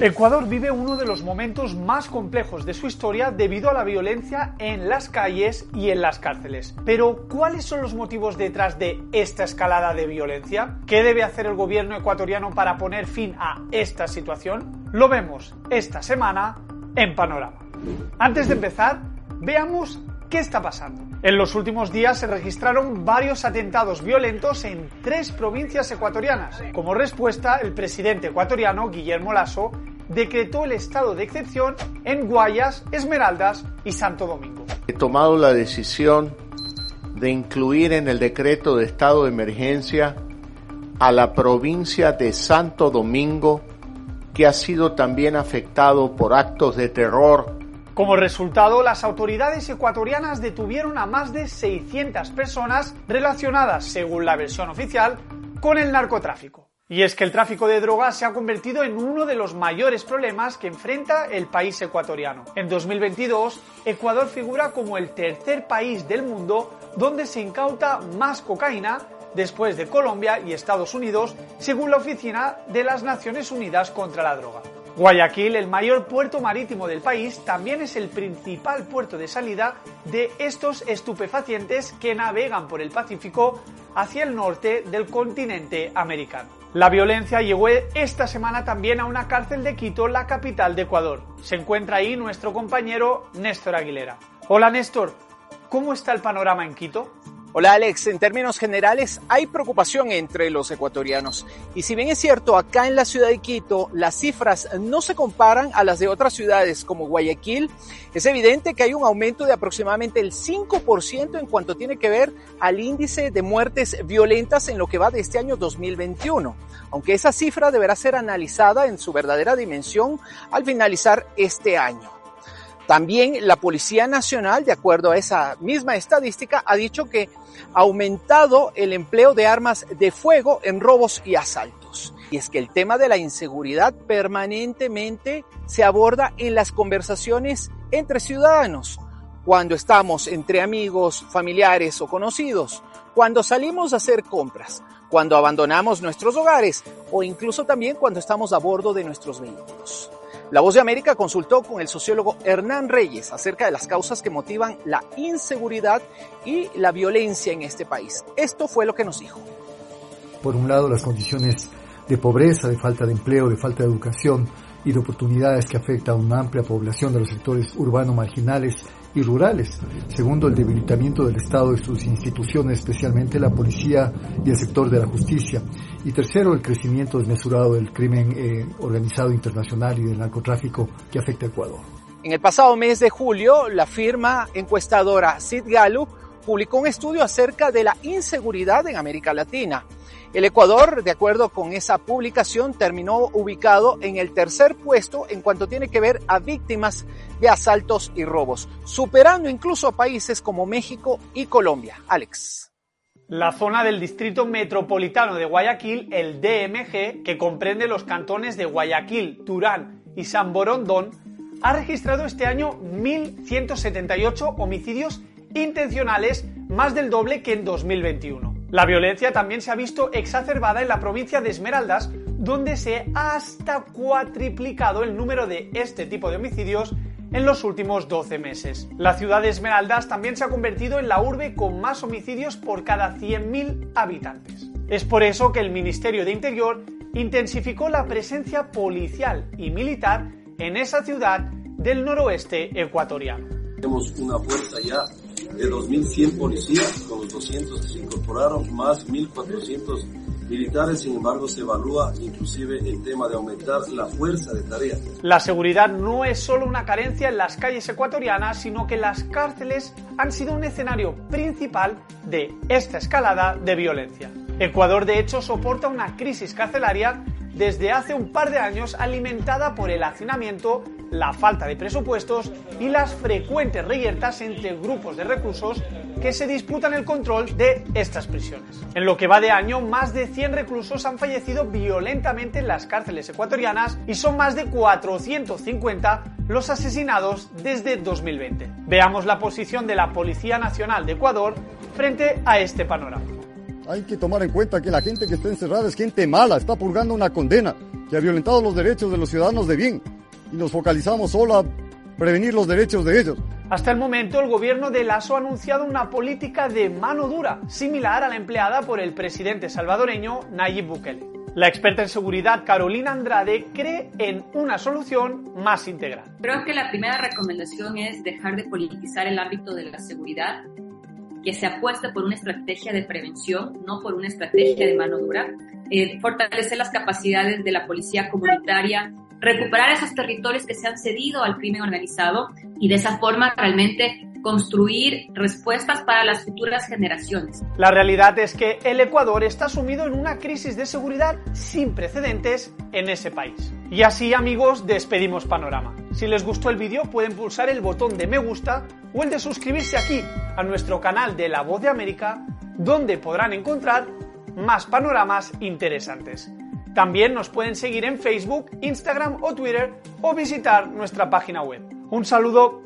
Ecuador vive uno de los momentos más complejos de su historia debido a la violencia en las calles y en las cárceles. Pero, ¿cuáles son los motivos detrás de esta escalada de violencia? ¿Qué debe hacer el gobierno ecuatoriano para poner fin a esta situación? Lo vemos esta semana en Panorama. Antes de empezar, veamos qué está pasando. En los últimos días se registraron varios atentados violentos en tres provincias ecuatorianas. Como respuesta, el presidente ecuatoriano, Guillermo Lasso, decretó el estado de excepción en Guayas, Esmeraldas y Santo Domingo. He tomado la decisión de incluir en el decreto de estado de emergencia a la provincia de Santo Domingo, que ha sido también afectado por actos de terror como resultado, las autoridades ecuatorianas detuvieron a más de 600 personas relacionadas, según la versión oficial, con el narcotráfico. Y es que el tráfico de drogas se ha convertido en uno de los mayores problemas que enfrenta el país ecuatoriano. En 2022, Ecuador figura como el tercer país del mundo donde se incauta más cocaína después de Colombia y Estados Unidos, según la Oficina de las Naciones Unidas contra la Droga. Guayaquil, el mayor puerto marítimo del país, también es el principal puerto de salida de estos estupefacientes que navegan por el Pacífico hacia el norte del continente americano. La violencia llegó esta semana también a una cárcel de Quito, la capital de Ecuador. Se encuentra ahí nuestro compañero Néstor Aguilera. Hola Néstor, ¿cómo está el panorama en Quito? Hola Alex, en términos generales hay preocupación entre los ecuatorianos. Y si bien es cierto acá en la ciudad de Quito las cifras no se comparan a las de otras ciudades como Guayaquil, es evidente que hay un aumento de aproximadamente el 5% en cuanto tiene que ver al índice de muertes violentas en lo que va de este año 2021, aunque esa cifra deberá ser analizada en su verdadera dimensión al finalizar este año. También la Policía Nacional, de acuerdo a esa misma estadística, ha dicho que ha aumentado el empleo de armas de fuego en robos y asaltos. Y es que el tema de la inseguridad permanentemente se aborda en las conversaciones entre ciudadanos, cuando estamos entre amigos, familiares o conocidos, cuando salimos a hacer compras, cuando abandonamos nuestros hogares o incluso también cuando estamos a bordo de nuestros vehículos. La Voz de América consultó con el sociólogo Hernán Reyes acerca de las causas que motivan la inseguridad y la violencia en este país. Esto fue lo que nos dijo. Por un lado, las condiciones de pobreza, de falta de empleo, de falta de educación y de oportunidades que afecta a una amplia población de los sectores urbanos marginales y rurales. Segundo, el debilitamiento del Estado y sus instituciones, especialmente la policía y el sector de la justicia. Y tercero, el crecimiento desmesurado del crimen eh, organizado internacional y del narcotráfico que afecta a Ecuador. En el pasado mes de julio, la firma encuestadora Sid Gallup publicó un estudio acerca de la inseguridad en América Latina. El Ecuador, de acuerdo con esa publicación, terminó ubicado en el tercer puesto en cuanto tiene que ver a víctimas de asaltos y robos, superando incluso a países como México y Colombia. Alex. La zona del Distrito Metropolitano de Guayaquil, el DMG, que comprende los cantones de Guayaquil, Turán y San Borondón, ha registrado este año 1.178 homicidios intencionales, más del doble que en 2021. La violencia también se ha visto exacerbada en la provincia de Esmeraldas, donde se ha hasta cuatriplicado el número de este tipo de homicidios en los últimos 12 meses. La ciudad de Esmeraldas también se ha convertido en la urbe con más homicidios por cada 100.000 habitantes. Es por eso que el Ministerio de Interior intensificó la presencia policial y militar en esa ciudad del noroeste ecuatoriano. Tenemos una fuerza ya de 2.100 policías, con los 200 que se incorporaron, más 1.400 militares, sin embargo se evalúa inclusive el tema de aumentar la fuerza de tareas. La seguridad no es solo una carencia en las calles ecuatorianas, sino que las cárceles han sido un escenario principal de esta escalada de violencia. Ecuador de hecho soporta una crisis carcelaria desde hace un par de años alimentada por el hacinamiento, la falta de presupuestos y las frecuentes reyertas entre grupos de reclusos que se disputan el control de estas prisiones. En lo que va de año, más de 100 reclusos han fallecido violentamente en las cárceles ecuatorianas y son más de 450 los asesinados desde 2020. Veamos la posición de la Policía Nacional de Ecuador frente a este panorama. Hay que tomar en cuenta que la gente que está encerrada es gente mala, está purgando una condena, que ha violentado los derechos de los ciudadanos de bien. Y nos focalizamos solo a prevenir los derechos de ellos. Hasta el momento, el gobierno de Lasso ha anunciado una política de mano dura, similar a la empleada por el presidente salvadoreño Nayib Bukele. La experta en seguridad Carolina Andrade cree en una solución más integral. Creo que la primera recomendación es dejar de politizar el ámbito de la seguridad, que se apueste por una estrategia de prevención, no por una estrategia de mano dura, eh, fortalecer las capacidades de la policía comunitaria, recuperar esos territorios que se han cedido al crimen organizado y de esa forma realmente construir respuestas para las futuras generaciones. La realidad es que el Ecuador está sumido en una crisis de seguridad sin precedentes en ese país. Y así amigos despedimos Panorama. Si les gustó el vídeo pueden pulsar el botón de me gusta o el de suscribirse aquí a nuestro canal de La Voz de América donde podrán encontrar más panoramas interesantes. También nos pueden seguir en Facebook, Instagram o Twitter o visitar nuestra página web. Un saludo.